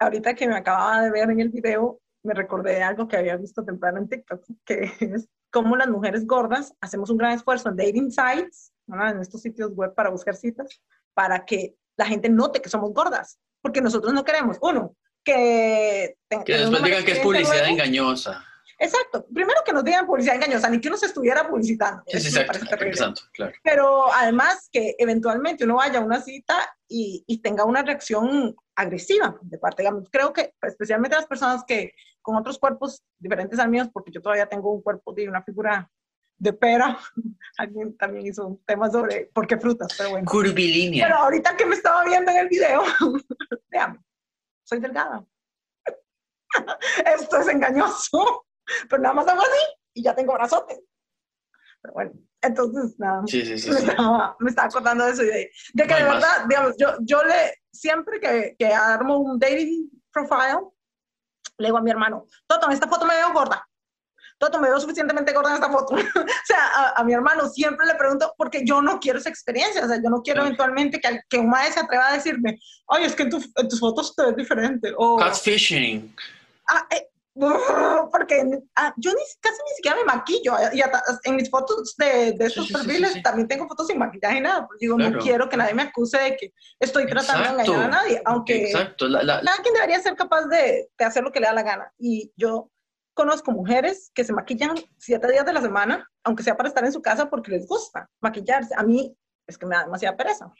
ahorita que me acababa de ver en el video, me recordé de algo que había visto temprano en TikTok, que es cómo las mujeres gordas hacemos un gran esfuerzo en dating sites, en estos sitios web para buscar citas, para que la gente note que somos gordas, porque nosotros no queremos, uno, que... Que después digan que es publicidad engañosa. Exacto. Primero que nos digan publicidad engañosa, ni que uno se estuviera publicitando. Sí, sí, exacto, claro. Pero además que eventualmente uno vaya a una cita y, y tenga una reacción agresiva de parte, digamos, creo que especialmente las personas que con otros cuerpos diferentes al mío, porque yo todavía tengo un cuerpo de una figura de pera. Alguien también hizo un tema sobre por qué frutas, pero bueno. Curvilínea. Pero ahorita que me estaba viendo en el video, vean, soy delgada. Esto es engañoso, pero nada más hago así y ya tengo brazote. Pero bueno, entonces nada, sí, sí, sí, me, estaba, me, estaba, acordando de eso y de, de que de verdad, digamos, yo, yo le, siempre que, que armo un dating profile, le digo a mi hermano, Toto, en esta foto me veo gorda. Toto, me veo suficientemente gorda en esta foto. o sea, a, mi hermano siempre le pregunto, porque yo no quiero esa experiencia. O sea, yo no quiero eventualmente que, que un maestro se atreva a decirme, ay, es que en, tu, en tus fotos te ves diferente. O, Catfishing. Ah, eh, porque ah, yo ni, casi ni siquiera me maquillo. Y en mis fotos de, de estos perfiles también tengo fotos sin maquillaje y nada. Digo, no quiero que nadie me acuse de que estoy tratando de engañar a nadie. Aunque Exacto. La, la, quien debería ser capaz de, de, hacer lo que le da la gana. Y yo conozco mujeres que se maquillan siete días de la semana, aunque sea para estar en su casa porque les gusta maquillarse. A mí es que me da demasiada pereza.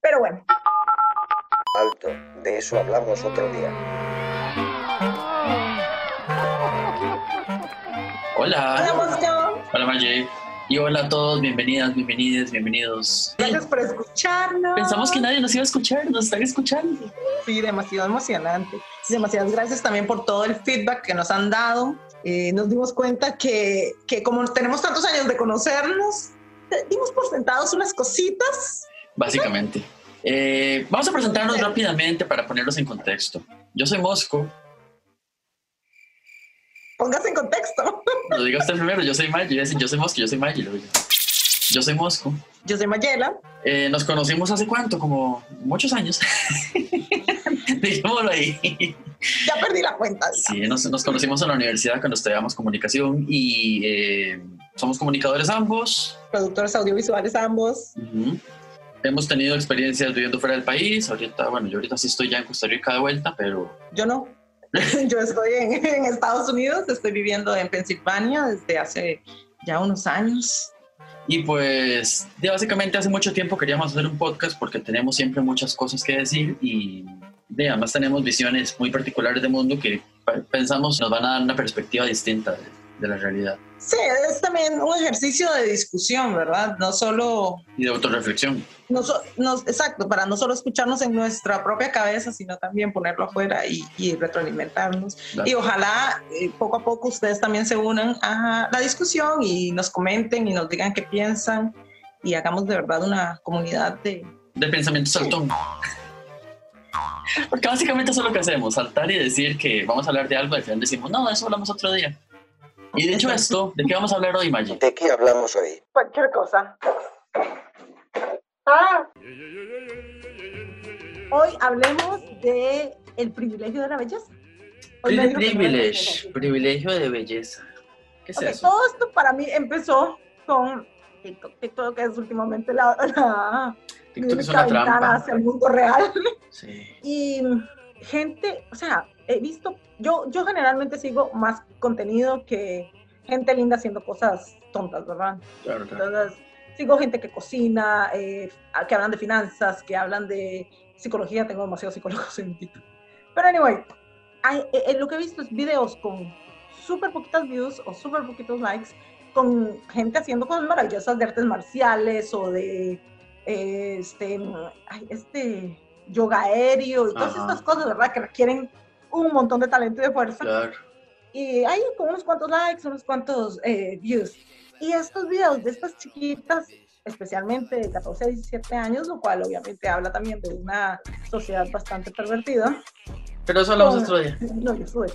Pero bueno. Alto, de eso hablamos otro día. Hola. Hola, Hola, Maggie. Y hola a todos, bienvenidas, bienvenidas, bienvenidos. Gracias por escucharnos. Pensamos que nadie nos iba a escuchar, nos están escuchando. Sí, demasiado emocionante. Demasiadas gracias también por todo el feedback que nos han dado. Eh, nos dimos cuenta que, que, como tenemos tantos años de conocernos, dimos por sentados unas cositas. Básicamente. Eh, vamos a presentarnos rápidamente para ponerlos en contexto. Yo soy Mosco. Póngase en contexto. Lo diga usted primero, yo soy Maggi. Yo soy Mosco, yo soy Maggi. Yo soy Mosco. Yo soy Mayela. Eh, nos conocimos hace cuánto, como muchos años. Dejémoslo ahí. Ya perdí la cuenta. Sí, nos, nos, conocimos en la universidad cuando estudiábamos comunicación y eh, somos comunicadores ambos. Productores audiovisuales ambos. Hemos tenido experiencias viviendo fuera del país. Ahorita, bueno, yo ahorita sí estoy ya en Costa Rica de vuelta, pero... Yo no. yo estoy en, Estados Unidos, estoy viviendo en Pensilvania desde hace ya unos años. Y pues, básicamente hace mucho tiempo queríamos hacer un podcast porque tenemos siempre muchas cosas que decir y además tenemos visiones muy particulares del mundo que pensamos nos van a dar una perspectiva distinta de la realidad. Sí, es también un ejercicio de discusión, ¿verdad? No solo... Y de autorreflexión. No, no, exacto, para no solo escucharnos en nuestra propia cabeza, sino también ponerlo afuera y, y retroalimentarnos. Y ojalá eh, poco a poco ustedes también se unan a la discusión y nos comenten y nos digan qué piensan y hagamos de verdad una comunidad de... De pensamiento saltón. Porque básicamente eso es lo que hacemos, saltar y decir que vamos a hablar de algo, y al final decimos, no, eso hablamos otro día. Y dicho esto, ¿de qué vamos a hablar hoy, Maggie? ¿De qué hablamos hoy? Cualquier cosa. Ah. Hoy hablemos de el privilegio de la belleza. Privilege, privilegio de belleza. ¿Qué es okay, eso? Todo esto para mí empezó con TikTok, TikTok que es últimamente la, la TikTok es una trampa. hacia el mundo real. Sí. Y gente, o sea, he visto, yo, yo generalmente sigo más contenido que gente linda haciendo cosas tontas, ¿verdad? Claro, claro. Entonces, sigo gente que cocina, eh, que hablan de finanzas, que hablan de psicología, tengo demasiados psicólogos en TikTok. Pero anyway, hay, eh, lo que he visto es videos con súper poquitas views o súper poquitos likes, con gente haciendo cosas maravillosas de artes marciales o de eh, este, este yoga aéreo y todas Ajá. estas cosas, ¿verdad? Que requieren un montón de talento y de fuerza. Claro. Y hay con unos cuantos likes, unos cuantos eh, views. Y estos videos de estas chiquitas, especialmente de 14 a 17 años, lo cual obviamente habla también de una sociedad bastante pervertida. Pero eso hablamos Con- otro día. No, yo soy.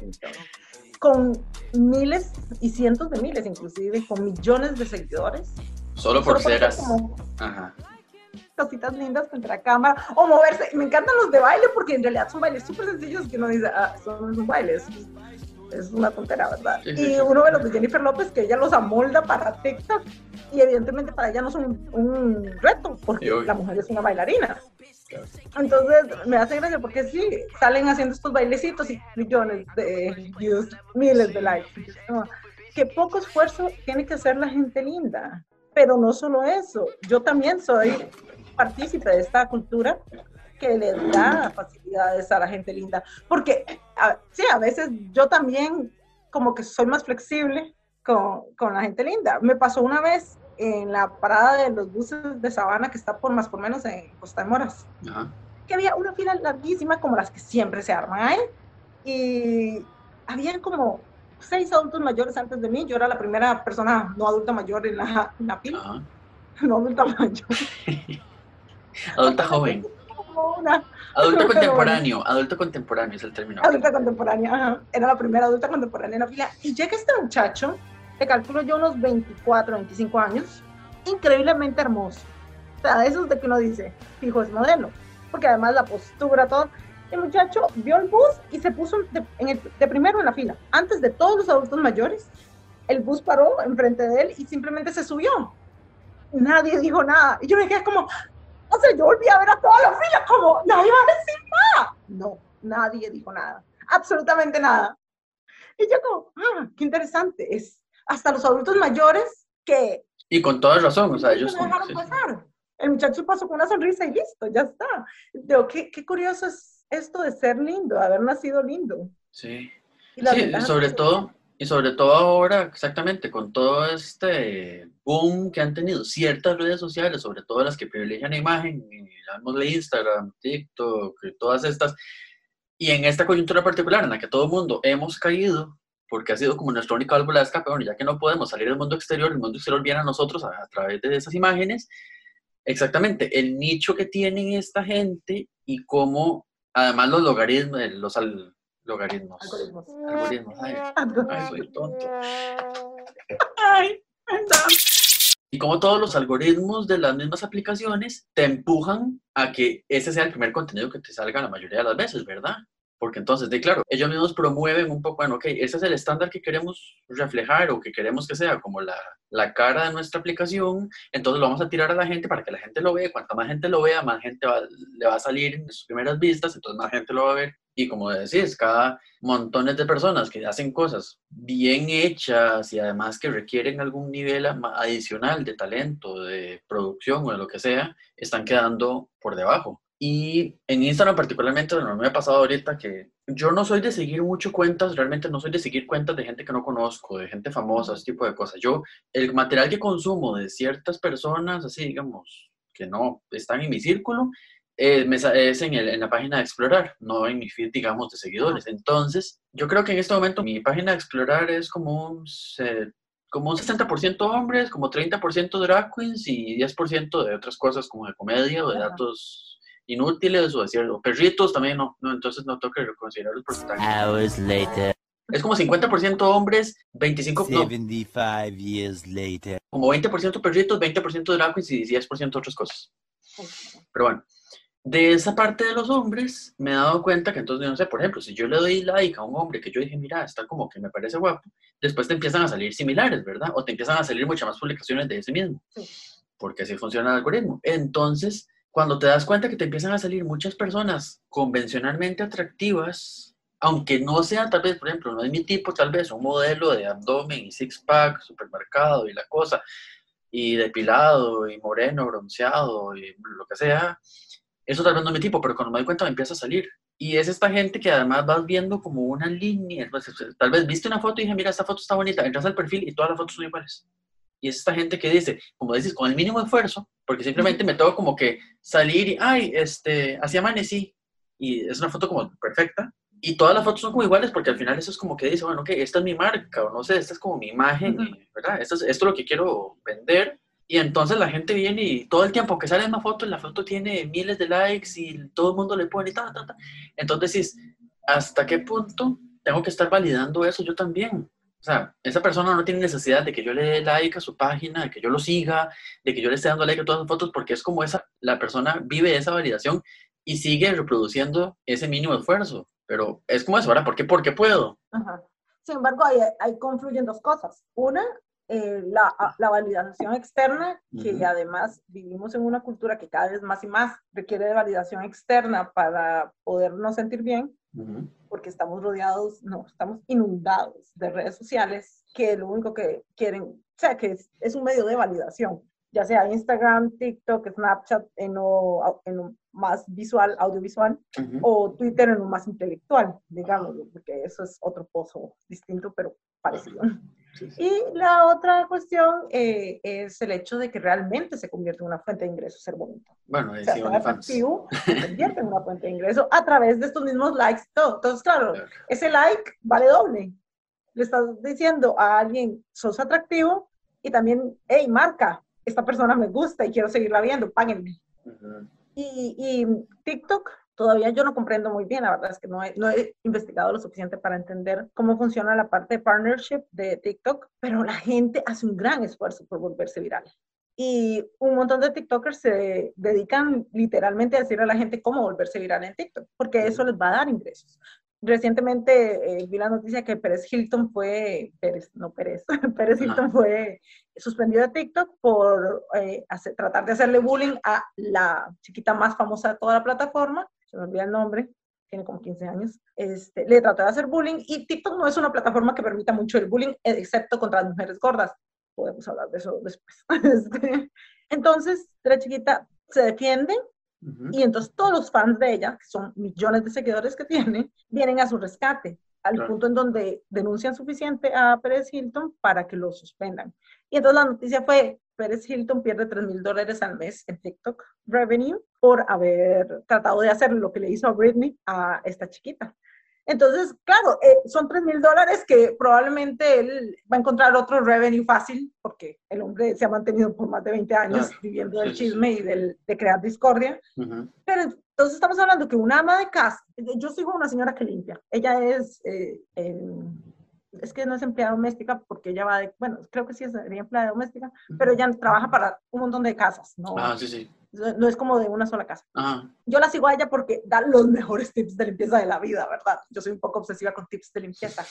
Con miles y cientos de miles, inclusive, con millones de seguidores. Solo por Solo ser ser así. como- Ajá. cositas lindas frente a la cámara o moverse. Me encantan los de baile porque en realidad son bailes súper sencillos que uno dice, ah, eso no es un baile, es, es una tontera, ¿verdad? Sí, sí, y sí. uno de los de Jennifer López que ella los amolda para TikTok y evidentemente para ella no son un, un reto porque la mujer es una bailarina. Entonces me hace gracia porque sí, salen haciendo estos bailecitos y millones de views, miles de likes. No, Qué poco esfuerzo tiene que hacer la gente linda. Pero no solo eso, yo también soy partícipe de esta cultura que le da facilidades a la gente linda. Porque a- sí, a veces yo también como que soy más flexible con, con la gente linda. Me pasó una vez en la parada de los buses de Sabana que está por más por menos en Costa de Moras Ajá. que había una fila larguísima como las que siempre se arman ahí y había como seis adultos mayores antes de mí, yo era la primera persona no adulta mayor en la, en la fila, Ajá. no adulta mayor. Adulta joven. Como una Adulto contemporáneo. Adulto contemporáneo es el término. adulta contemporánea, ajá. era la primera adulta contemporánea en la fila. Y llega este muchacho, le calculo yo unos 24, 25 años, increíblemente hermoso. O sea, de esos de que uno dice, fijo es modelo, porque además la postura, todo. El muchacho vio el bus y se puso de, en el- de primero en la fila, antes de todos los adultos mayores. El bus paró enfrente de él y simplemente se subió. Nadie dijo nada. Y yo me quedé como, o sea, yo volví a ver a toda la fila como, nadie va a decir nada. No, nadie dijo nada, absolutamente nada. Y yo como, ah, qué interesante. Es hasta los adultos mayores que Y con toda razón, o sea, ellos lo como- dejaron sí, pasar. El muchacho pasó con una sonrisa y listo, ya está. Digo, qué, qué curioso es esto de ser lindo, de haber nacido lindo. Sí. Y Sí, sobre todo, y sobre todo ahora, exactamente, con todo este boom que han tenido ciertas redes sociales, sobre todo las que privilegian la imagen, y llamémosle Instagram, TikTok, y todas estas, y en esta coyuntura particular en la que todo el mundo hemos caído, porque ha sido como nuestra única válvula de escape, bueno, ya que no podemos salir al mundo exterior, el mundo exterior viene a nosotros a, a través de esas imágenes, exactamente, el nicho que tienen esta gente y cómo, además los logaritmos, eh, los al- logaritmos, Algoritmos. algoritmos, ay, ay, soy tonto. Ay. Y como todos los algoritmos de las mismas aplicaciones te empujan a que ese sea el primer contenido que te salga la mayoría de las veces, ¿verdad? Porque entonces, de claro, ellos mismos promueven un poco, bueno, ok, ese es el estándar que queremos reflejar o que queremos que sea como la, la cara de nuestra aplicación, entonces lo vamos a tirar a la gente para que la gente lo vea, cuanta más gente lo vea, más gente va- le va a salir en sus primeras vistas, entonces más gente lo va a ver. Y como decís, cada montones de personas que hacen cosas bien hechas y además que requieren algún nivel adicional de talento, de producción o de lo que sea, están quedando por debajo. Y en Instagram particularmente, bueno, me ha pasado ahorita que yo no soy de seguir mucho cuentas, realmente no soy de seguir cuentas de gente que no conozco, de gente famosa, ese tipo de cosas. Yo, el material que consumo de ciertas personas, así digamos, que no están en mi círculo, eh, es en, el- en la página de Explorar, no en mi feed, digamos, de seguidores. Entonces, yo creo que en este momento mi página de Explorar es como un, como un 60% hombres, como 30% drag queens y 10% de otras cosas como de comedia o de datos inútiles o de cierto, perritos también no, no, entonces no tengo que considerar los porcentajes. Hours later, Es como 50% hombres, 25, no, 75 years later. como 20% perritos, 20% drag queens y 10% otras cosas. Pero bueno, de esa parte de los hombres me he dado cuenta que entonces, no sé, por ejemplo, si yo le doy like a un hombre que yo dije, mira, está como que me parece guapo, después te empiezan a salir similares, ¿verdad? O te empiezan a salir muchas más publicaciones de ese mismo, Sí. porque así funciona el algoritmo. Entonces, cuando te das cuenta que te empiezan a salir muchas personas convencionalmente atractivas, aunque no sea tal vez, por ejemplo, no es mi tipo, tal vez un modelo de abdomen y six pack, supermercado y la cosa, y depilado y moreno, bronceado y lo que sea, eso tal vez no es mi tipo, pero cuando me doy cuenta me empieza a salir. Y es esta gente que además vas viendo como una línea, tal vez viste una foto y dije, mira, esta foto está bonita, entras al perfil y todas las fotos son iguales. Y es esta gente que dice, como dices, con el mínimo esfuerzo, porque simplemente me tengo como que salir y, ay, este, así amanecí, y es una foto como perfecta, y todas las fotos son como iguales, porque al final eso es como que dice, bueno, ok, esta es mi marca, o no sé, esta es como mi imagen, Ujú. ¿verdad? Esto es, esto es lo que quiero vender, y entonces la gente viene y todo el tiempo que sale una foto, la foto tiene miles de likes y todo el mundo le pone y ta, ta, ta. Entonces, dices, ¿hasta qué punto tengo que estar validando eso yo también? Sea, esa persona no tiene necesidad de que yo le dé like a su página, de que yo lo siga, de que yo le esté dando like a todas las fotos, porque es como esa, la persona vive esa validación y sigue reproduciendo ese mínimo esfuerzo. Pero es como eso, ¿verdad? ¿Por qué? Porque puedo. Ajá. Sin embargo, ahí, ahí confluyen dos cosas. Una, eh, la, la validación externa, que además vivimos en una cultura que cada vez más y más requiere de validación externa para podernos sentir bien, Porque estamos rodeados, no, estamos inundados de redes sociales que lo único que quieren, o sea, que es, es un medio de validación, ya sea Instagram, TikTok, Snapchat en lo, en lo más visual, audiovisual, Ujú. o Twitter en lo más intelectual, digamos, porque eso es otro pozo distinto, pero parecido. Sí, sí. Y la otra cuestión eh, es el hecho de que realmente se convierte en una fuente de ingresos ser bonito. Bueno, O ahí sea, sí, atractivo se convierte en una fuente de ingreso a través de estos mismos likes todo. Entonces, claro, Claro. ese like vale doble. Le estás diciendo a alguien, sos atractivo, y también, hey, marca, esta persona me gusta y quiero seguirla viendo, páguenme. Ujú. Y, y TikTok, todavía yo no comprendo muy bien, la verdad es que no he, no he investigado lo suficiente para entender cómo funciona la parte de partnership de TikTok, pero la gente hace un gran esfuerzo por volverse viral. Y un montón de TikTokers se dedican literalmente a decirle a la gente cómo volverse viral en TikTok, porque eso les va a dar ingresos. Recientemente eh, vi la noticia que Pérez Hilton fue, Pérez, no Pérez, Pérez. Hilton fue suspendido de TikTok por eh, hacer- tratar de hacerle bullying a la chiquita más famosa de toda la plataforma, se me olvida el nombre, tiene como 15 años, este, le trató de hacer bullying y TikTok no es una plataforma que permita mucho el bullying, excepto contra las mujeres gordas. Podemos hablar de eso después. Este, entonces, la chiquita se defiende Ujú. y entonces todos los fans de ella, que son millones de seguidores que tiene, vienen a su rescate, al Claro. punto en donde denuncian suficiente a Pérez Hilton para que lo suspendan. Y entonces la noticia fue, Pérez Hilton pierde 3 mil dólares al mes en TikTok revenue por haber tratado de hacer lo que le hizo a Britney a esta chiquita. Entonces, claro, eh, son 3 mil dólares que probablemente él va a encontrar otro revenue fácil, porque el hombre se ha mantenido por más de 20 años Claro. viviendo del chisme y del, de crear discordia. Ujú. Pero entonces estamos hablando que una ama de casa, yo sigo una señora que limpia, ella es, eh, em, es que no es empleada doméstica porque ella va de, bueno, creo que sí es empleada doméstica, pero ella trabaja para un montón de casas, no, Ah, sí, sí. no es como de una sola casa. Ah, Yo la sigo a ella porque da los mejores tips de limpieza de la vida, ¿verdad? Yo soy un poco obsesiva con tips de limpieza.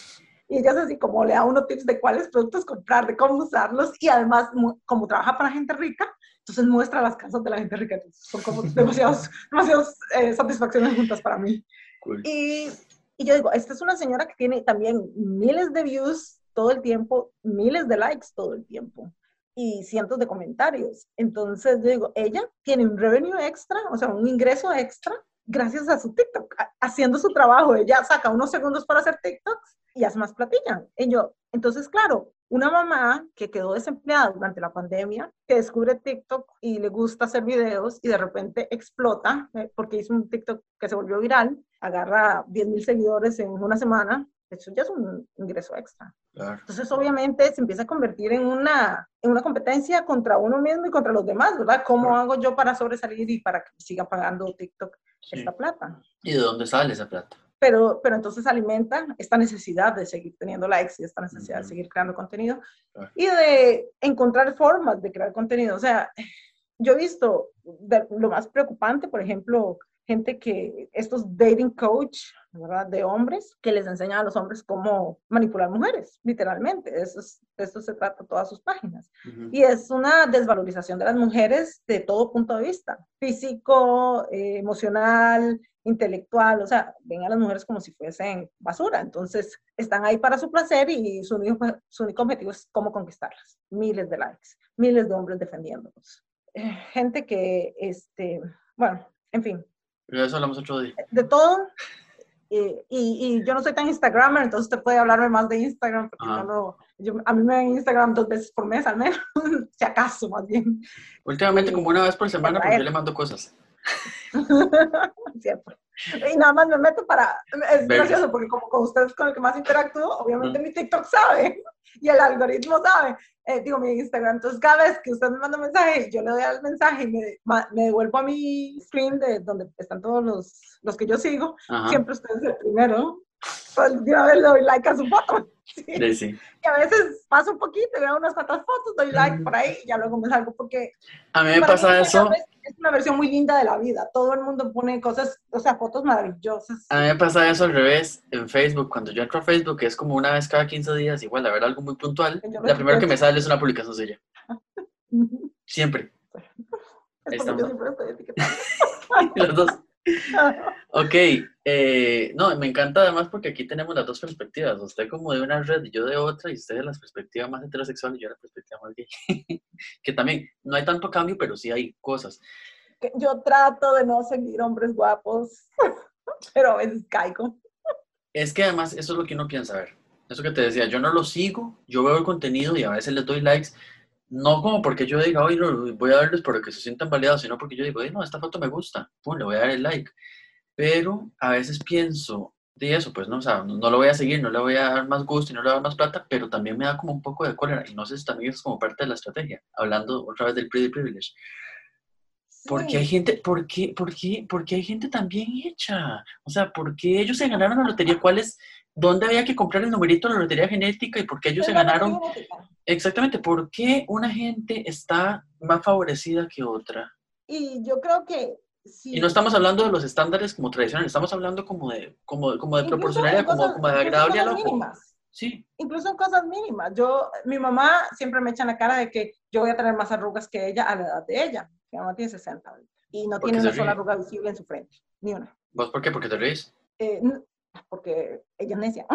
Y ella es así como le da uno tips de cuáles productos comprar, de cómo usarlos y además como trabaja para gente rica, entonces muestra las casas de la gente rica. Entonces, son como demasiados, demasiadas eh, satisfacciones juntas para mí. cool. Y, y yo digo, esta es una señora que tiene también miles de views todo el tiempo, miles de likes todo el tiempo y cientos de comentarios. Entonces yo digo, ella tiene un revenue extra, o sea, un ingreso extra gracias a su TikTok, haciendo su trabajo. Ella saca unos segundos para hacer TikToks y hace más platilla. Y yo, entonces, claro, una mamá que quedó desempleada durante la pandemia, que descubre TikTok y le gusta hacer videos y de repente explota eh, porque hizo un TikTok que se volvió viral, agarra 10 mil seguidores en una semana, eso ya es un ingreso extra. Claro. Entonces, obviamente, se empieza a convertir en una, en una competencia contra uno mismo y contra los demás, ¿verdad? ¿Cómo Claro. hago yo para sobresalir y para que siga pagando TikTok Sí. esta plata? ¿Y de dónde sale esa plata? Pero, pero entonces alimenta esta necesidad de seguir teniendo likes y esta necesidad Ujú. de seguir creando contenido Claro. y de encontrar formas de crear contenido. O sea, yo he visto de- lo más preocupante, por ejemplo, gente que, estos dating coach, ¿verdad? De hombres, que les enseñan a los hombres cómo manipular mujeres, literalmente. Eso es, eso se trata todas sus páginas. Ujú. Y es una desvalorización de las mujeres de todo punto de vista, físico, eh, emocional, intelectual, o sea, ven a las mujeres como si fuesen basura. Entonces, están ahí para su placer y su único, su único objetivo es cómo conquistarlas. Miles de likes, miles de hombres defendiéndolos. Eh, gente que, este, bueno, en fin, Pero de eso hablamos otro día. de todo. y, y yo no soy tan Instagramer, entonces usted puede hablarme más de Instagram, porque no- yo- a mí me ven Instagram dos veces por mes al menos, si acaso más bien. Últimamente, como una vez por semana, porque yo le mando cosas. Cierto. Y nada más me meto para, es Ver. gracioso porque como con ustedes con el que más interactúo, obviamente mi TikTok sabe y el algoritmo sabe, eh, digo mi Instagram, entonces cada vez que usted me manda un mensaje, yo le doy al mensaje y me, me devuelvo a mi screen de donde están todos los, los que yo sigo, Ajá. siempre usted es el primero, de una vez le doy like a su foto. Sí. Sí, sí. Y a veces paso un poquito, veo unas cuantas fotos, doy like por ahí y ya luego me salgo porque A mí me pasa eso. Es una versión muy linda de la vida. Todo el mundo pone cosas, o sea, fotos maravillosas. A mí me pasa eso al revés en Facebook. Cuando yo entro a Facebook, que es como una vez cada 15 días, igual a ver algo muy puntual, la primera que me sale es una publicación suya. Siempre. Es Ahí porque yo siempre estoy. Los dos. Ok. eh, no, me encanta además porque aquí tenemos las dos perspectivas. Usted como de una red y yo de otra, y usted de la perspectiva más heterosexual y yo de la perspectiva más gay. que también no hay tanto cambio, pero sí hay cosas. Yo trato de no seguir hombres guapos, pero a veces caigo. Es que además eso es lo que uno piensa, a ver, eso que te decía, yo no lo sigo, yo veo el contenido y a veces les doy likes, no como porque yo diga, oye, no, voy a darles para que se sientan validados, sino porque yo digo, "Ey, no, esta foto me gusta, pum, le voy a dar el like. Pero a veces pienso de eso, pues no, o sea, no, no lo voy a seguir, no le voy a dar más gusto y no le voy a dar más plata, pero también me da como un poco de cólera, y no sé si también es como parte de la estrategia, hablando otra vez del pretty privilege. Porque hay gente, ¿por qué, por qué, porque hay gente tan bien hecha? O sea, ¿por qué ellos se ganaron la lotería? ¿Cuál es, dónde había que comprar el numerito de la lotería genética y por qué ellos se ganaron? Exactamente, ¿por qué una gente está más favorecida que otra? Y yo creo que sí. Y no estamos hablando de los estándares como tradicionales, estamos hablando como de, como, como de proporcionalidad, como, cosas- como de agradable al ojo. Sí, incluso en cosas mínimas. Yo, mi mamá siempre me echa en la cara de que yo voy a tener más arrugas que ella a la edad de ella. Mi mamá tiene 60 ahorita, y no ¿Por tiene una sola arruga visible en su frente, ni una. ¿vos por qué? Porque te reís. Eh, porque ella es necia,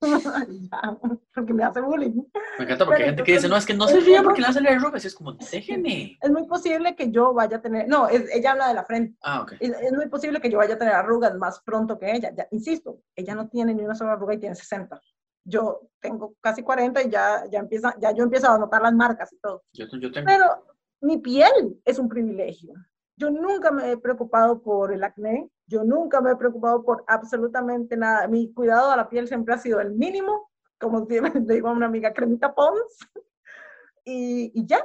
porque me hace bullying. Me encanta porque hay Pero gente que dice, entonces, no, es que no se ría porque le hace la arrugas, es como, déjeme. Es muy posible que yo vaya a tener, no, es- ella habla de la frente. Ah, ok. Es, es muy posible que yo vaya a tener arrugas más pronto que ella. Ya, insisto, ella no tiene ni una sola arruga y tiene 60. Yo tengo casi 40 y ya, ya, empieza, ya yo empiezo a notar las marcas y todo. Yo, yo tengo... Pero mi piel es un privilegio. Yo nunca me he preocupado por el acné, yo nunca me he preocupado por absolutamente nada. Mi cuidado a la piel siempre ha sido el mínimo, como le digo a una amiga, cremita Pons, y, y ya.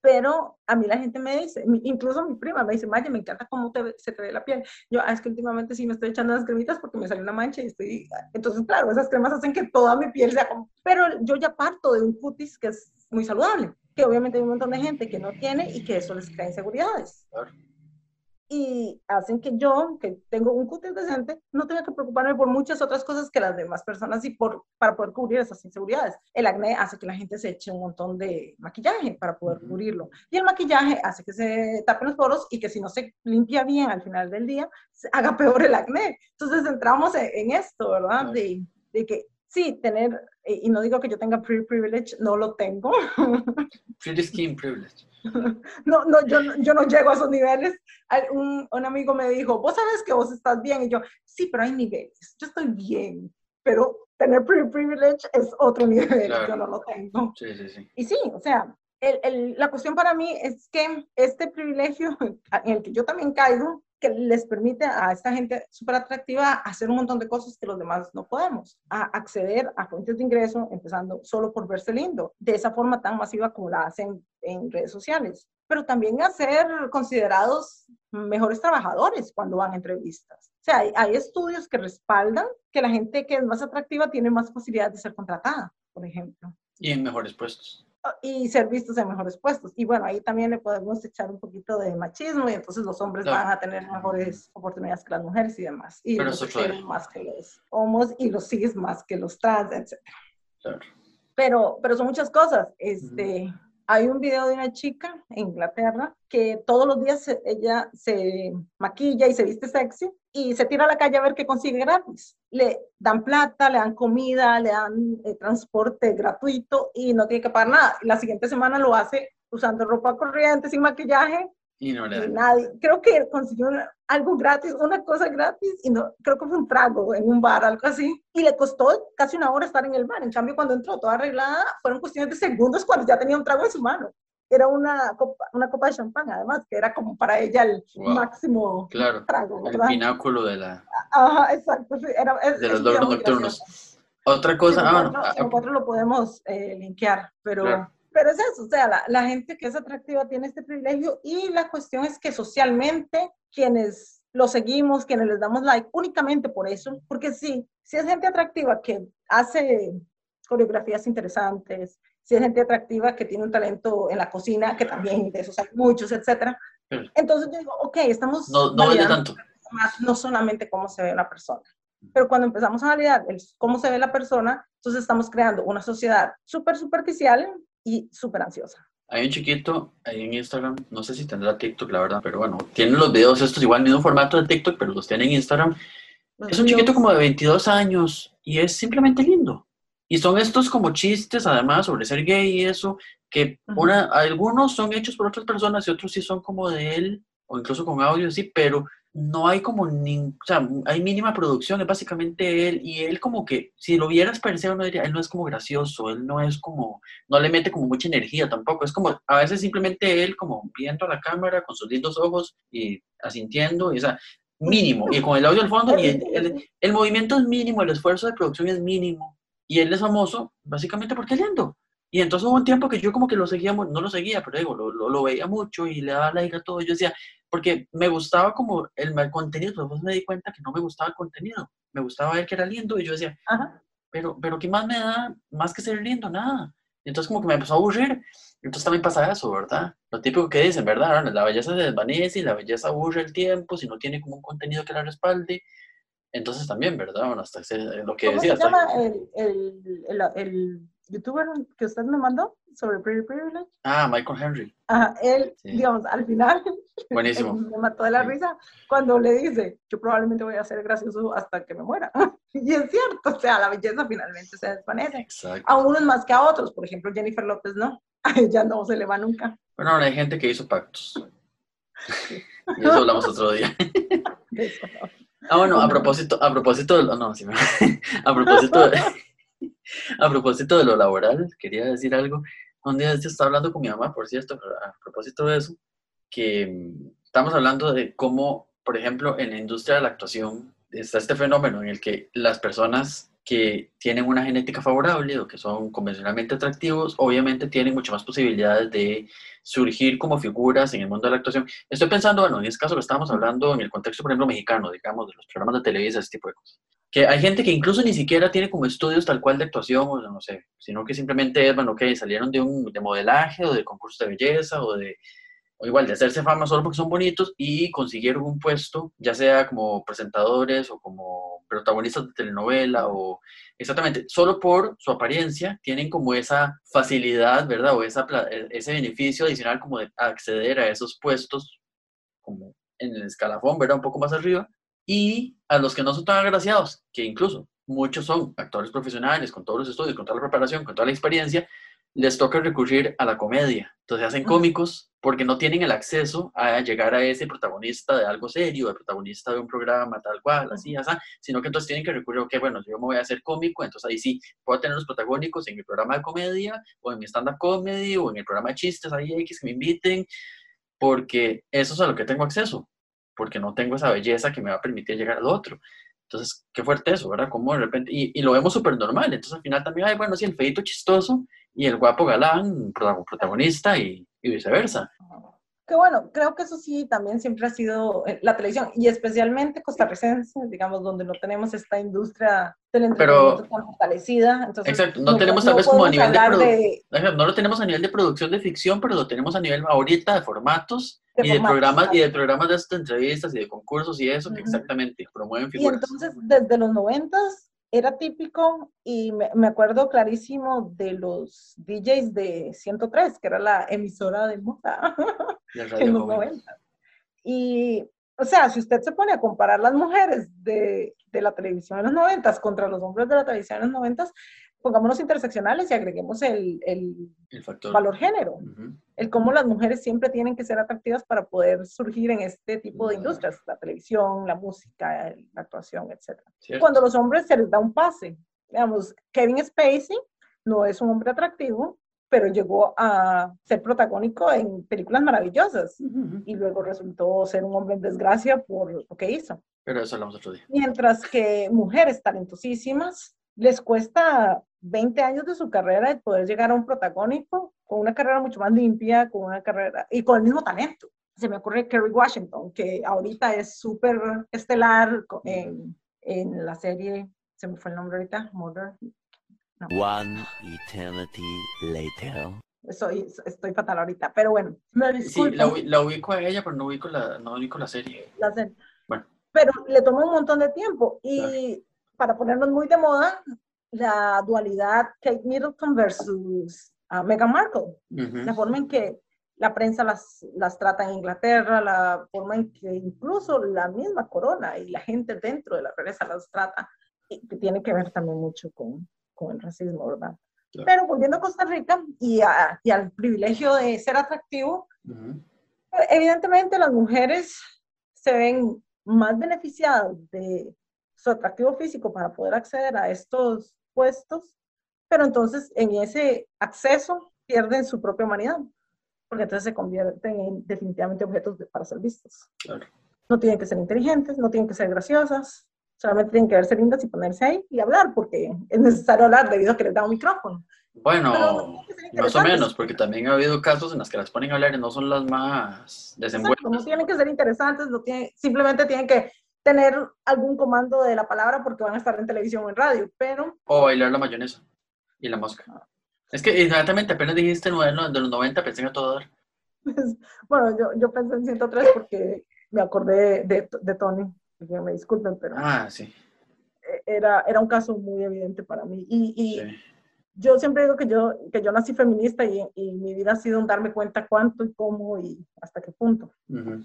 Pero a mí la gente me dice, incluso mi prima me dice, Maya, me encanta cómo te se te ve la piel. Yo, "Ah, es que últimamente sí me estoy echando las cremitas porque me salió una mancha y estoy... Entonces, claro, esas cremas hacen que toda mi piel sea como... Pero yo ya parto de un cutis que es muy saludable, que obviamente hay un montón de gente que no tiene y que eso les crea inseguridades. Claro. Y hacen que yo, que tengo un cutis decente, no tenga que preocuparme por muchas otras cosas que las demás personas y por, para poder cubrir esas inseguridades. El acné hace que la gente se eche un montón de maquillaje para poder Ujú. cubrirlo. Y el maquillaje hace que se tapen los poros y que si no se limpia bien al final del día, se haga peor el acné. Entonces entramos en, en esto, ¿verdad? Claro. De, de que sí, tener, eh, y no digo que yo tenga pre privilege, no lo tengo. Pretty skin privilege. No, no, yo, no- yo no llego a esos niveles. Un, un amigo me dijo, vos sabes que vos estás bien. Y yo, sí, pero hay niveles. Yo estoy bien, pero tener privilege es otro nivel. Claro. Yo no lo tengo. Sí, sí, sí. Y sí, o sea, el- el- la cuestión para mí es que este privilegio en el que yo también caigo, que les permite a esta gente súper atractiva hacer un montón de cosas que los demás no podemos, a acceder a fuentes de ingreso, empezando solo por verse lindo, de esa forma tan masiva como la hacen en redes sociales, pero también a ser considerados mejores trabajadores cuando van a entrevistas. O sea, hay, hay estudios que respaldan que la gente que es más atractiva tiene más posibilidad de ser contratada, por ejemplo Y en mejores puestos. Y ser vistos en mejores puestos. Y bueno, ahí también le podemos echar un poquito de machismo y entonces los hombres van a tener mejores oportunidades que las mujeres y demás. Y Pero los cis más que los homos y los cis más que los trans, etc. Claro. Pero, pero son muchas cosas. Este, Hay un video de una chica en Inglaterra que todos los días ella se maquilla y se viste sexy y se tira a la calle a ver qué consigue gratis. Le dan plata, le dan comida, le dan eh, transporte gratuito y no tiene que pagar nada. La siguiente semana lo hace usando ropa corriente, sin maquillaje Y no le y nadie. Creo que consiguió algo gratis, una cosa gratis, y no, creo que fue un trago en un bar, algo así. Y le costó casi una hora estar en el bar. En cambio, cuando entró toda arreglada, fueron cuestiones de segundos cuando ya tenía un trago en su mano. Era una copa, una copa de champán, además, que era como para ella el Wow. máximo Claro. trago, El ¿verdad? pináculo de, la, Ajá, exacto. sí, era, es- de los logros nocturnos. Otra cosa, ah, bueno, ah, nosotros lo podemos eh, linkear, pero, Claro. Pero es eso, o sea, la, la gente que es atractiva tiene este privilegio y la cuestión es que socialmente quienes lo seguimos, quienes les damos like, únicamente por eso, porque sí, si es gente atractiva que hace coreografías interesantes, si es gente atractiva que tiene un talento en la cocina, que también de esos hay muchos, etcétera. Entonces yo digo, ok, estamos No, no validando tanto. más, no solamente cómo se ve una persona. Pero cuando empezamos a validar el cómo se ve la persona, entonces estamos creando una sociedad súper superficial y súper ansiosa. Hay un chiquito ahí en Instagram, no sé si tendrá TikTok, la verdad, pero bueno, tienen los videos estos igual, mismo formato de TikTok, pero los tiene en Instagram. Es un chiquito como de 22 años y es simplemente lindo. Y son estos como chistes, además, sobre ser gay y eso, que una, algunos son hechos por otras personas y otros sí son como de él, o incluso con audio, sí, pero no hay como, ni, o sea, hay mínima producción, es básicamente él, y él como que, si lo vieras se, uno diría, él no es como gracioso, él no es como, no le mete como mucha energía tampoco, es como, a veces simplemente él como viendo a la cámara con sus lindos ojos y asintiendo, y, o sea, mínimo, y con el audio al fondo, y el, el- el movimiento es mínimo, el esfuerzo de producción es mínimo, y él es famoso básicamente porque es lindo. Y entonces hubo un tiempo que yo como que lo seguía, no lo seguía, pero digo, lo, lo, lo veía mucho y le daba like a todo. Yo decía, porque me gustaba como el mal contenido, después me di cuenta que no me gustaba el contenido. Me gustaba ver que era lindo y yo decía, Ajá. pero, pero ¿qué más me da? Más que ser lindo, nada. Y entonces como que me empezó a aburrir. Entonces también pasa eso, ¿verdad? Lo típico que dicen, ¿verdad? La belleza se desvanece y la belleza aburre el tiempo si no tiene como un contenido que la respalde. Entonces también, ¿verdad? Bueno, hasta ese- lo que ¿Cómo decía. se hasta- llama el, el, el, el youtuber que usted me mandó sobre Pretty Privilege? Ah, Michael Henry. Ajá, él, Sí. digamos, al final Buenísimo. me mató de la Sí. risa cuando le dice, yo probablemente voy a ser gracioso hasta que me muera. y es cierto, o sea, la belleza finalmente se desvanece. Exacto. A unos más que a otros, por ejemplo, Jennifer López no, a ella no se le va nunca. Bueno, ahora hay gente que hizo pactos. Y eso hablamos otro día. Ah, bueno, a propósito, a propósito lo, no, sí, a propósito a propósito de lo laboral, quería decir algo. Un día estaba hablando con mi mamá, por cierto, a propósito de eso, que mm, estamos hablando de cómo, por ejemplo, en la industria de la actuación está este fenómeno en el que las personas que tienen una genética favorable o que son convencionalmente atractivos, obviamente tienen mucho más posibilidades de surgir como figuras en el mundo de la actuación. Estoy pensando, bueno, en este caso lo estamos hablando en el contexto, por ejemplo, mexicano, digamos, de los programas de televisión, ese tipo de cosas. Que hay gente que incluso ni siquiera tiene como estudios tal cual de actuación, o no sé, sino que simplemente es, bueno, ok, salieron de un de modelaje o de concurso de belleza o de, o igual de hacerse fama solo porque son bonitos y consiguieron un puesto, ya sea como presentadores o como protagonistas de telenovela o exactamente, solo por su apariencia tienen como esa facilidad, ¿verdad? O esa, e- ese beneficio adicional como de acceder a esos puestos como en el escalafón, ¿verdad? Un poco más arriba. Y a los que no son tan agraciados, que incluso muchos son actores profesionales, con todos los estudios, con toda la preparación, con toda la experiencia, les toca recurrir a la comedia. Entonces hacen Ujú. cómicos porque no tienen el acceso a llegar a ese protagonista de algo serio, el protagonista de un programa tal cual, así, así, sino que entonces tienen que recurrir, ok, bueno, yo me voy a hacer cómico, entonces ahí sí puedo tener los protagónicos en mi programa de comedia o en mi stand-up comedy o en el programa de chistes, ahí X que me inviten, porque eso es a lo que tengo acceso, porque no tengo esa belleza que me va a permitir llegar al otro. Entonces, qué fuerte eso, ¿verdad? Como de repente, y, lo vemos súper normal, entonces al final también hay, bueno, sí, el feito chistoso y el guapo galán, prota- protagonista y viceversa. Que bueno, creo que eso sí también siempre ha sido eh, la televisión y especialmente costarricense, digamos, donde no tenemos esta industria del entretenimiento tan fortalecida. Entonces, Exacto, no tenemos tal vez como a nivel de produ- No lo tenemos a nivel de producción de ficción, pero lo tenemos a nivel ahorita de formatos De y de formatos, programas y de programas de estas entrevistas y de concursos y eso que Ujú. exactamente promueven Y figuras. entonces, desde los noventas era típico y me, me acuerdo clarísimo de los DJs de 103, que era la emisora de moda en los Joven. 90. Y, o sea, si usted se pone a comparar las mujeres de, de la televisión en los 90 contra los hombres de la televisión en los 90, pongámonos interseccionales y agreguemos el, el El factor. valor género, Ujú. el cómo las mujeres siempre tienen que ser atractivas para poder surgir en este tipo de industrias, la televisión, la música, la actuación, etc. ¿Cierto? Cuando los hombres se les da un pase, digamos, Kevin Spacey no es un hombre atractivo, pero llegó a ser protagónico en películas maravillosas Ujú. y luego resultó ser un hombre en desgracia por lo que hizo. Pero eso hablamos otro día. Mientras que mujeres talentosísimas les cuesta 20 años de su carrera el poder llegar a un protagónico con una carrera mucho más limpia, con una carrera y con el mismo talento. Se me ocurre Kerry Washington, que ahorita es súper estelar co- en, en la serie, se me fue el nombre ahorita, Mother, One eternity later. Soy, estoy fatal ahorita, pero bueno, me Sí, la, la ubico a ella, pero no ubico la, no ubico la serie. la serie. Bueno. Pero le tomó un montón de tiempo y para ponernos muy de moda, la dualidad Kate Middleton versus ah, Meghan Markle, Ujú. la forma en que la prensa las, las trata en Inglaterra, la forma en que incluso la misma corona y la gente dentro de la realeza las trata, y que tiene que ver también mucho con, con el racismo, ¿verdad? Claro. Pero volviendo a Costa Rica y, a- y al privilegio de ser atractivo, Ujú. Evidentemente las mujeres se ven más beneficiadas de su atractivo físico para poder acceder a estos puestos, pero entonces en ese acceso pierden su propia humanidad, porque entonces se convierten en definitivamente objetos de- para ser vistos. Claro. No tienen que ser inteligentes, no tienen que ser graciosas, solamente tienen que verse lindas y ponerse ahí y hablar, porque es necesario hablar debido a que les da un micrófono. Bueno, no más o menos, porque también ha habido casos en los que las ponen a hablar y no son las más Exacto, desenvueltas. no tienen que ser interesantes, no tienen, simplemente tienen que tener algún comando de la palabra porque van a estar en televisión o en radio, pero O bailar la mayonesa y la mosca. Es que inmediatamente apenas dijiste modelo de los 90, pensé en todo dar. pues, bueno, yo, yo pensé en 103 porque me acordé de, de Tony, que me disculpen, pero Ah, sí. era, era un caso muy evidente para mí. Y, y sí. yo siempre digo que yo, que yo nací feminista y, y mi vida ha sido un darme cuenta cuánto y cómo y hasta qué punto. Ujú.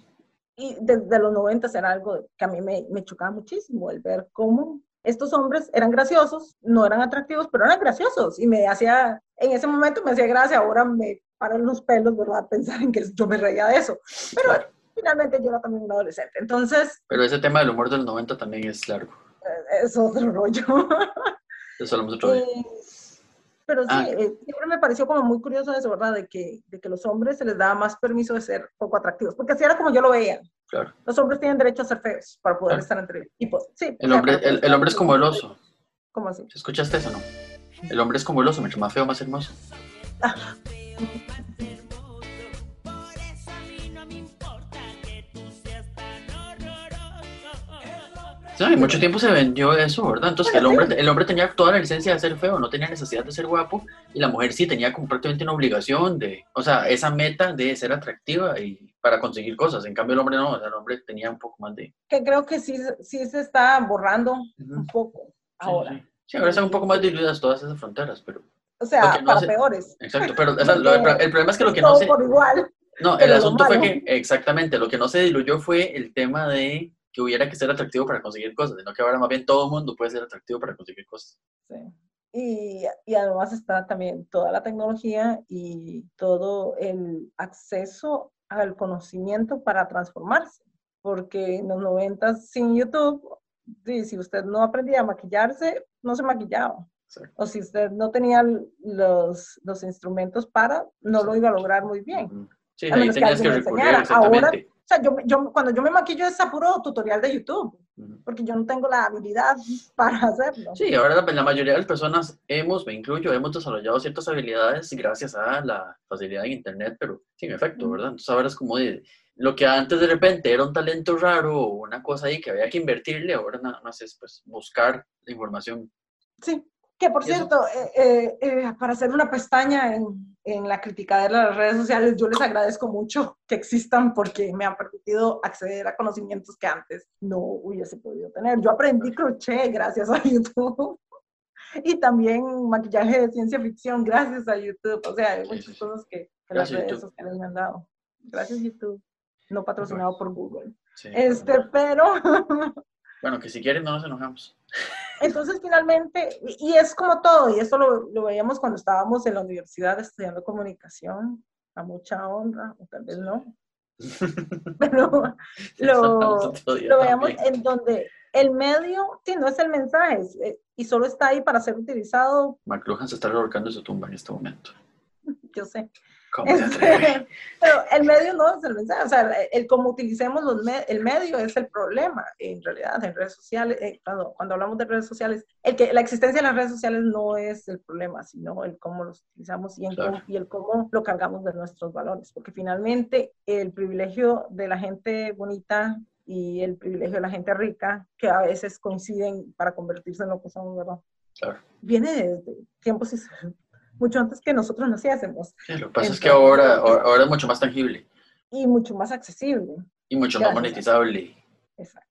Y desde los 90 era algo que a mí me, me chocaba muchísimo, el ver cómo estos hombres eran graciosos, no eran atractivos, pero eran graciosos y me hacía, en ese momento me hacía gracia, ahora me paran los pelos, ¿verdad? Pensar en que yo me reía de eso, pero Claro. finalmente yo era también un adolescente, entonces Pero ese tema del humor de los 90 también es largo. eh, es otro rollo. Eso hablamos otro día. Eh, pero sí, Ah. eh, siempre me pareció como muy curioso eso, ¿verdad? De que, de que los hombres se les daba más permiso de ser poco atractivos, porque así era como yo lo veía. Claro. Los hombres tienen derecho a ser feos para poder Claro. estar entre tipos. Sí, El sea, hombre, poder el, el hombre es como el oso. ¿Cómo así? ¿Escuchaste eso no? El hombre es como el oso, mientras más feo, más hermoso. Sí, mucho tiempo se vendió eso, ¿verdad? Entonces, que el Bueno, hombre, el hombre tenía toda la licencia de ser feo, no tenía necesidad de ser guapo, y la mujer sí tenía como prácticamente una obligación de, o sea, esa meta de ser atractiva y para conseguir cosas. En cambio, el hombre no, o sea, el hombre tenía un poco más de... Que creo que sí, sí se está borrando Ujú. un poco ahora. Sí, Sí, ahora están un poco más diluidas todas esas fronteras, pero... O sea, no para se- peores. Exacto, pero o sea, lo- el, el problema es que lo que no se... por igual. No, el asunto fue que, exactamente, lo que no se diluyó fue el tema de que hubiera que ser atractivo para conseguir cosas, sino que ahora más bien todo el mundo puede ser atractivo para conseguir cosas. Sí. Y, y además está también toda la tecnología y todo el acceso al conocimiento para transformarse. Porque en los 90 sin YouTube, sí, si usted no aprendía a maquillarse, no se maquillaba. Exacto. O si usted no tenía los, los instrumentos para, no lo iba a lograr muy bien. Sí, ahí que tenías que me recurrir. Ahora- sea, yo, yo, cuando yo me maquillo es a puro tutorial de YouTube, porque yo no tengo la habilidad para hacerlo. Sí, ahora la, la mayoría de las personas hemos, me incluyo, hemos desarrollado ciertas habilidades gracias a la facilidad en Internet, pero sin efecto. ¿verdad? Entonces ahora es como de, lo que antes de repente era un talento raro o una cosa ahí que había que invertirle, ahora nada más es pues buscar la información. Sí, que por cierto, eh, eh, eh, para hacer una pestaña en, en la criticadera de las redes sociales, yo les agradezco mucho que existan porque me han permitido acceder a conocimientos que antes no hubiese podido tener. Yo aprendí crochet gracias a YouTube y también maquillaje de ciencia ficción gracias a YouTube. O sea, hay muchas cosas que, que las redes sociales me han dado. Gracias YouTube. No patrocinado por Google. Sí, Este, bueno. pero Bueno, que si quieren no nos enojamos. Entonces, finalmente, y es como todo, y esto lo, lo veíamos cuando estábamos en la universidad estudiando comunicación, a mucha honra, o tal vez no, pero lo, lo veíamos en donde el medio, sí, no es el mensaje, es, eh, y solo está ahí para ser utilizado, McLuhan se está revolcando en su tumba en este momento. yo sé, ¿Cómo? Este, pero el medio no es el mensaje, o sea, el, el cómo utilicemos los me- el medio es el problema, en realidad, en redes sociales, eh, cuando, cuando hablamos de redes sociales, el que, la existencia de las redes sociales no es el problema, sino el cómo los utilizamos y, en Claro. cómo, y el cómo lo cargamos de nuestros valores, porque finalmente el privilegio de la gente bonita y el privilegio de la gente rica, que a veces coinciden para convertirse en lo que son, ¿verdad? Claro. viene desde tiempos is- mucho antes que nosotros naciésemos Sí, lo que pasa es que Entonces- ahora, ahora es mucho más tangible y mucho más accesible. y mucho más monetizable. Exacto.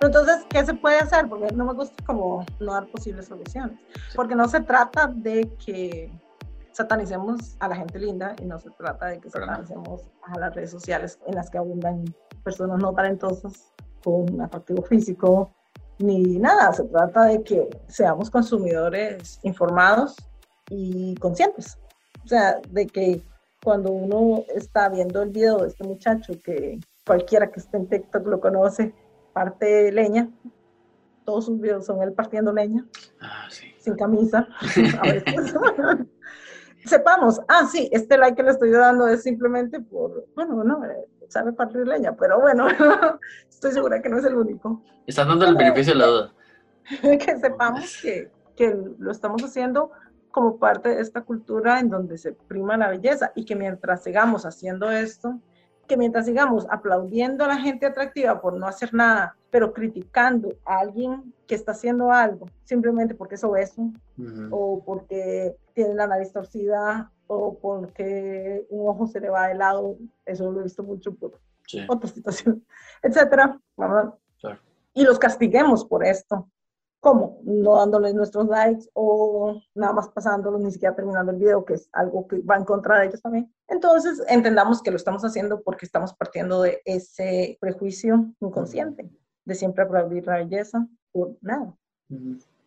Entonces, ¿qué se puede hacer? Porque no me gusta como no dar posibles soluciones. Porque no se trata de que satanicemos a la gente linda y no se trata de que satanicemos a las redes sociales en las que abundan personas no talentosas con atractivo físico ni nada. Se trata de que seamos consumidores informados y conscientes. O sea, de que cuando uno está viendo el video de este muchacho que cualquiera que esté en TikTok lo conoce, parte leña, todos sus videos son él partiendo leña, Ah, sí. sin camisa, a veces. Sepamos, ah, sí, este like que le estoy dando es simplemente por, bueno, no, eh, sabe partir leña, pero bueno, estoy segura que no es el único. Están dando el beneficio de la duda. que sepamos que, que lo estamos haciendo como parte de esta cultura en donde se prima la belleza y que mientras sigamos haciendo esto, que mientras sigamos aplaudiendo a la gente atractiva por no hacer nada, pero criticando a alguien que está haciendo algo simplemente porque es obeso o porque tiene la nariz torcida o porque un ojo se le va de lado, eso lo he visto mucho por Sí. otra situación, etcétera, ¿verdad? Claro. Y los castiguemos por esto. ¿Cómo? No dándoles nuestros likes o nada más pasándolos, ni siquiera terminando el video, que es algo que va en contra de ellos también. Entonces, entendamos que lo estamos haciendo porque estamos partiendo de ese prejuicio inconsciente, de siempre aplaudir la belleza por nada.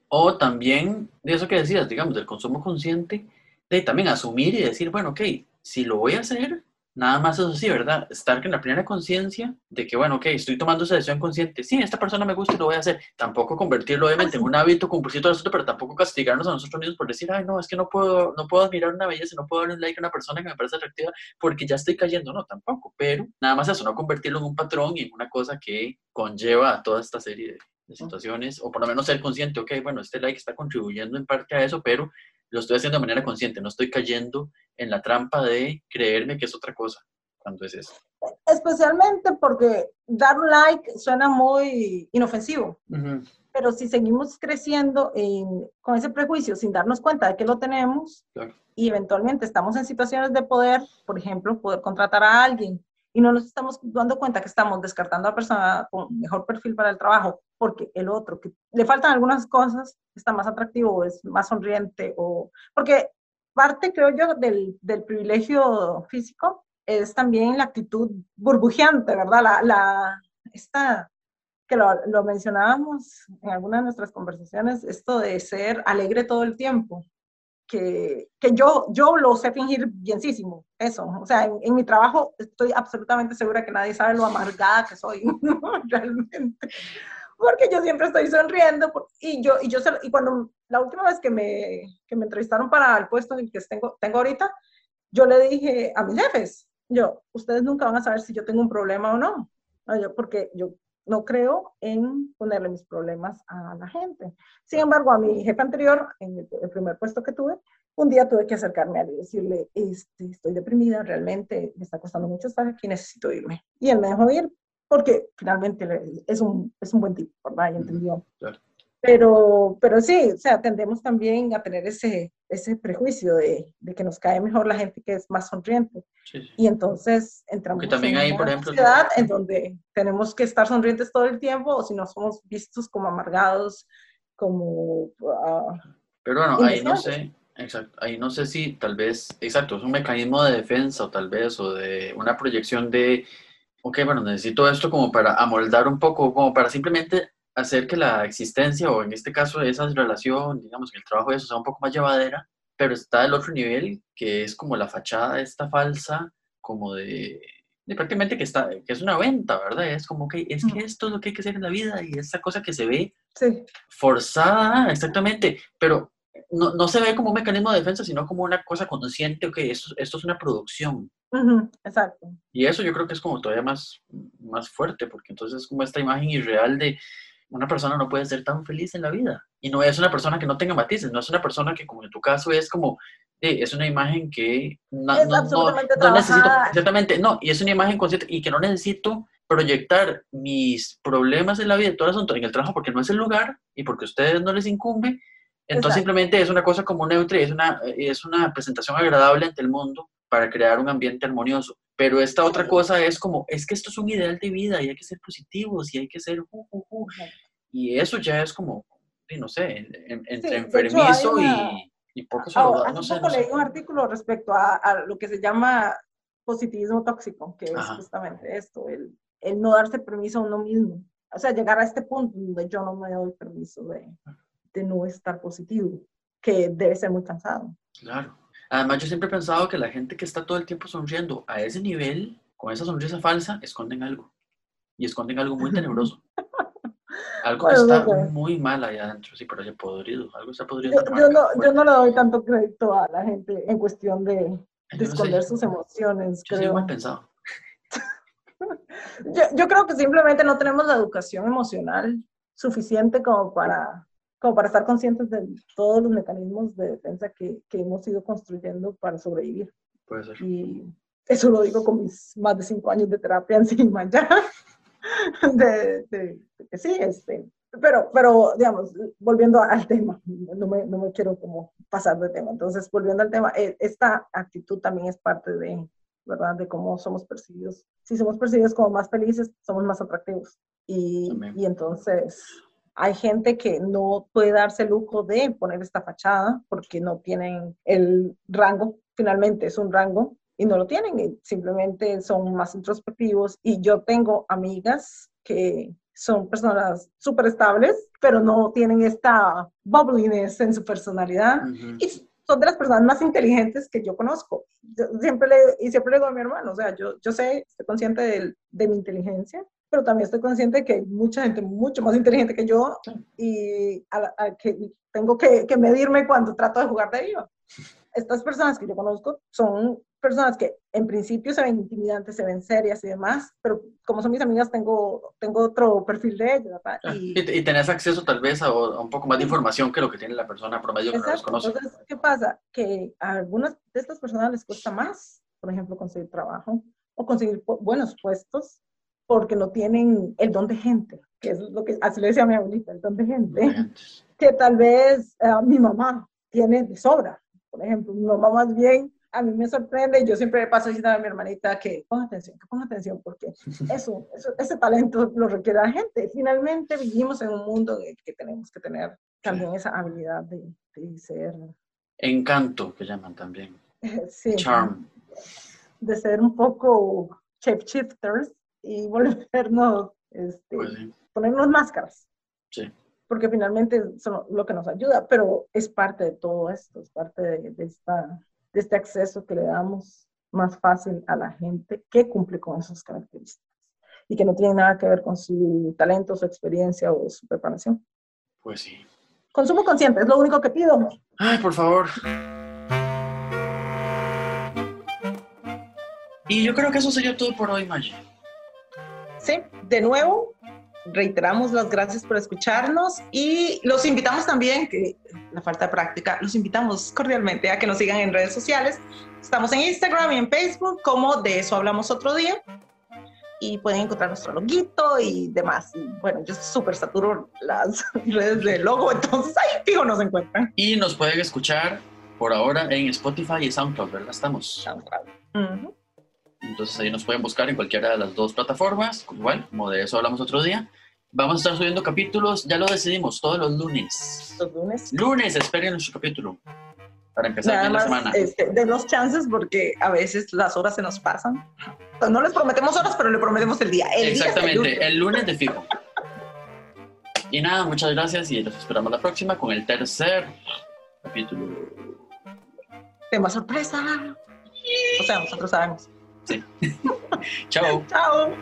O también, de eso que decías, digamos, del consumo consciente, de también asumir y decir, bueno, ok, si lo voy a hacer, nada más eso sí, ¿verdad? Estar en la plena conciencia de que, bueno, ok, estoy tomando esa decisión consciente, sí, esta persona me gusta y lo voy a hacer. Tampoco convertirlo, obviamente, en un hábito compulsivo todo esto, pero tampoco castigarnos a nosotros mismos por decir, ay, no, es que no puedo, no puedo admirar una belleza, no puedo darle un like a una persona que me parece atractiva porque ya estoy cayendo, no, tampoco, pero nada más eso, no convertirlo en un patrón y en una cosa que conlleva a toda esta serie de, de situaciones, o por lo menos ser consciente, ok, bueno, este like está contribuyendo en parte a eso, pero lo estoy haciendo de manera consciente, no estoy cayendo en la trampa de creerme que es otra cosa, cuando es eso. Especialmente porque dar un like suena muy inofensivo. Ujú, Pero si seguimos creciendo en- con ese prejuicio sin darnos cuenta de que lo tenemos Claro. y eventualmente estamos en situaciones de poder, por ejemplo, poder contratar a alguien y no nos estamos dando cuenta que estamos descartando a la persona con mejor perfil para el trabajo porque el otro, que le faltan algunas cosas, está más atractivo es más sonriente o... Porque parte, creo yo, del, del privilegio físico es también la actitud burbujeante, ¿verdad? La, la, esta que lo, lo mencionábamos en alguna de nuestras conversaciones, esto de ser alegre todo el tiempo, que, que yo, yo lo sé fingir bienísimo, eso, o sea, en, en mi trabajo estoy absolutamente segura que nadie sabe lo amargada que soy, realmente, porque yo siempre estoy sonriendo, y yo, y yo, y cuando, la última vez que me, que me entrevistaron para el puesto en el que tengo, tengo ahorita, yo le dije a mis jefes, yo, ustedes nunca van a saber si yo tengo un problema o no, porque yo no creo en ponerle mis problemas a la gente. Sin embargo, a mi jefe anterior, en el, primer puesto que tuve, un día tuve que acercarme a él y decirle, este, estoy deprimida, realmente me está costando mucho estar aquí, necesito irme. Y él me dejó ir porque finalmente es un, es un buen tipo, ¿verdad? Y entendió. claro. Pero, pero sí, o sea, tendemos también a tener ese, ese prejuicio de, de que nos cae mejor la gente que es más sonriente. Sí, sí. Y entonces entramos también en hay, una por ejemplo, sociedad en donde tenemos que estar sonrientes todo el tiempo o si no somos vistos como amargados, como... ah, Pero bueno, ahí no sé, exacto, ahí no sé si tal vez, exacto, es un mecanismo de defensa o tal vez, o de una proyección de, ok, bueno, necesito esto como para amoldar un poco, como para simplemente hacer que la existencia, o en este caso esa relación, digamos, que el trabajo de eso sea un poco más llevadera, pero está el otro nivel, que es como la fachada esta falsa, como de, de prácticamente que, está, que es una venta, ¿verdad? Es como que es que esto es lo que hay que hacer en la vida y esta cosa que se ve sí, forzada, exactamente, pero no, no se ve como un mecanismo de defensa, sino como una cosa consciente, ok, esto, esto es una producción. exacto. Y eso yo creo que es como todavía más, más fuerte, porque entonces es como esta imagen irreal de una persona no puede ser tan feliz en la vida. Y no es una persona que no tenga matices, no es una persona que como en tu caso es como, es una imagen que no, Es no- no- absolutamente no necesito, exactamente, no, y es una imagen consciente y que no necesito proyectar mis problemas en la vida, todo el asunto, en el trabajo, porque no es el lugar y porque a ustedes no les incumbe. Entonces Exacto. simplemente es una cosa como neutra y es una, es una presentación agradable ante el mundo para crear un ambiente armonioso. Pero esta otra Sí. cosa es como, es que esto es un ideal de vida y hay que ser positivos y hay que ser... ju, ju, ju. Y eso ya es como, sí, no sé, en- en- entre hecho, enfermizo una- y, y poco saludable. hace No sé, poco no sé. leí un artículo respecto a, a lo que se llama positivismo tóxico, que es Ajá. justamente esto, el, el no darse permiso a uno mismo. O sea, llegar a este punto donde yo no me doy permiso de, de no estar positivo, que debe ser muy cansado. Claro. Además, yo siempre he pensado que la gente que está todo el tiempo sonriendo a ese nivel, con esa sonrisa falsa, esconden algo. Y esconden algo muy tenebroso. Algo que Bueno, está no sé. muy mal allá adentro, sí, pero ya podrido. Algo está podrido. Yo, yo no, yo no le doy tanto crédito a la gente en cuestión de, de no sé, esconder sus emociones. Yo soy creo. mal pensado. Yo, yo creo que simplemente no tenemos la educación emocional suficiente como para, como para estar conscientes de todos los mecanismos de defensa que, que hemos ido construyendo para sobrevivir. Puede ser. Y eso lo digo con mis más de cinco años de terapia encima ya. De, de- de que sí, este. Pero, pero, digamos, volviendo al tema, no me, no me quiero como pasar de tema. Entonces, volviendo al tema, eh, esta actitud también es parte de, ¿verdad? De cómo somos percibidos. Si somos percibidos como más felices, somos más atractivos. Y, y entonces hay gente que no puede darse el lujo de poner esta fachada porque no tienen el rango, finalmente es un rango, y no lo tienen, simplemente son más introspectivos. Y yo tengo amigas que son personas súper estables, pero no tienen esta bubbliness en su personalidad Ujú. y son de las personas más inteligentes que yo conozco. Yo siempre le, y siempre le digo a mi hermano, o sea, yo, yo sé, estoy consciente del- de, mi inteligencia, pero también estoy consciente de que hay mucha gente mucho más inteligente que yo y a a que tengo que, que medirme cuando trato de jugar de viva. Estas personas que yo conozco son personas que en principio se ven intimidantes, se ven serias y demás, pero como son mis amigas tengo, tengo otro perfil de ellas, Y- Y, y tenés acceso tal vez a, a un poco más de información que lo que tiene la persona promedio que no los conoce. Entonces, ¿qué pasa? Que a algunas de estas personas les cuesta más, por ejemplo, conseguir trabajo o conseguir buenos puestos porque no tienen el don de gente, que es lo que así le decía a mi abuelita, el don de gente, que tal vez eh, mi mamá tiene de sobra. Por ejemplo, mi mamá más bien, a mí me sorprende, y yo siempre paso diciendo a mi hermanita que ponga atención, que ponga atención, porque eso, eso- ese talento lo requiere la gente. Finalmente vivimos en un mundo en el que tenemos que tener también esa habilidad de, de ser, Encanto, que llaman también. sí, Charm. de ser un poco shapeshifters y volvernos, este, Pues sí. ponernos máscaras. Sí. Porque finalmente son lo que nos ayuda, pero es parte de todo esto, es parte de, de esta, de este acceso que le damos más fácil a la gente que cumple con esas características y que no tiene nada que ver con su talento, su experiencia o su preparación. Pues sí. Consumo consciente, es lo único que pido. Ay, por favor. Y yo creo que eso sería todo por hoy, Maggie. De nuevo, reiteramos las gracias por escucharnos y los invitamos también, que la falta de práctica, los invitamos cordialmente a que nos sigan en redes sociales. Estamos en Instagram y en Facebook, como de eso hablamos otro día. Y pueden encontrar nuestro loguito y demás. Y bueno, yo súper saturo las redes de logo, entonces ahí fijo nos encuentran. Y nos pueden escuchar por ahora en Spotify y SoundCloud, ¿verdad? Estamos. Ujú. Entonces ahí nos pueden buscar en cualquiera de las dos plataformas, igual, como de eso hablamos otro día. Vamos a estar subiendo capítulos, ya lo decidimos, todos los lunes. Los lunes. Lunes, esperen nuestro capítulo para empezar Nada bien la más semana. este, denos chances porque a veces las horas se nos pasan. No les prometemos horas, pero le prometemos el día. El día es el Exactamente, lunes. el lunes de fijo. Y nada, muchas gracias y los esperamos la próxima con el tercer capítulo. Tema sorpresa. O sea, nosotros sabemos. Chao. Chao.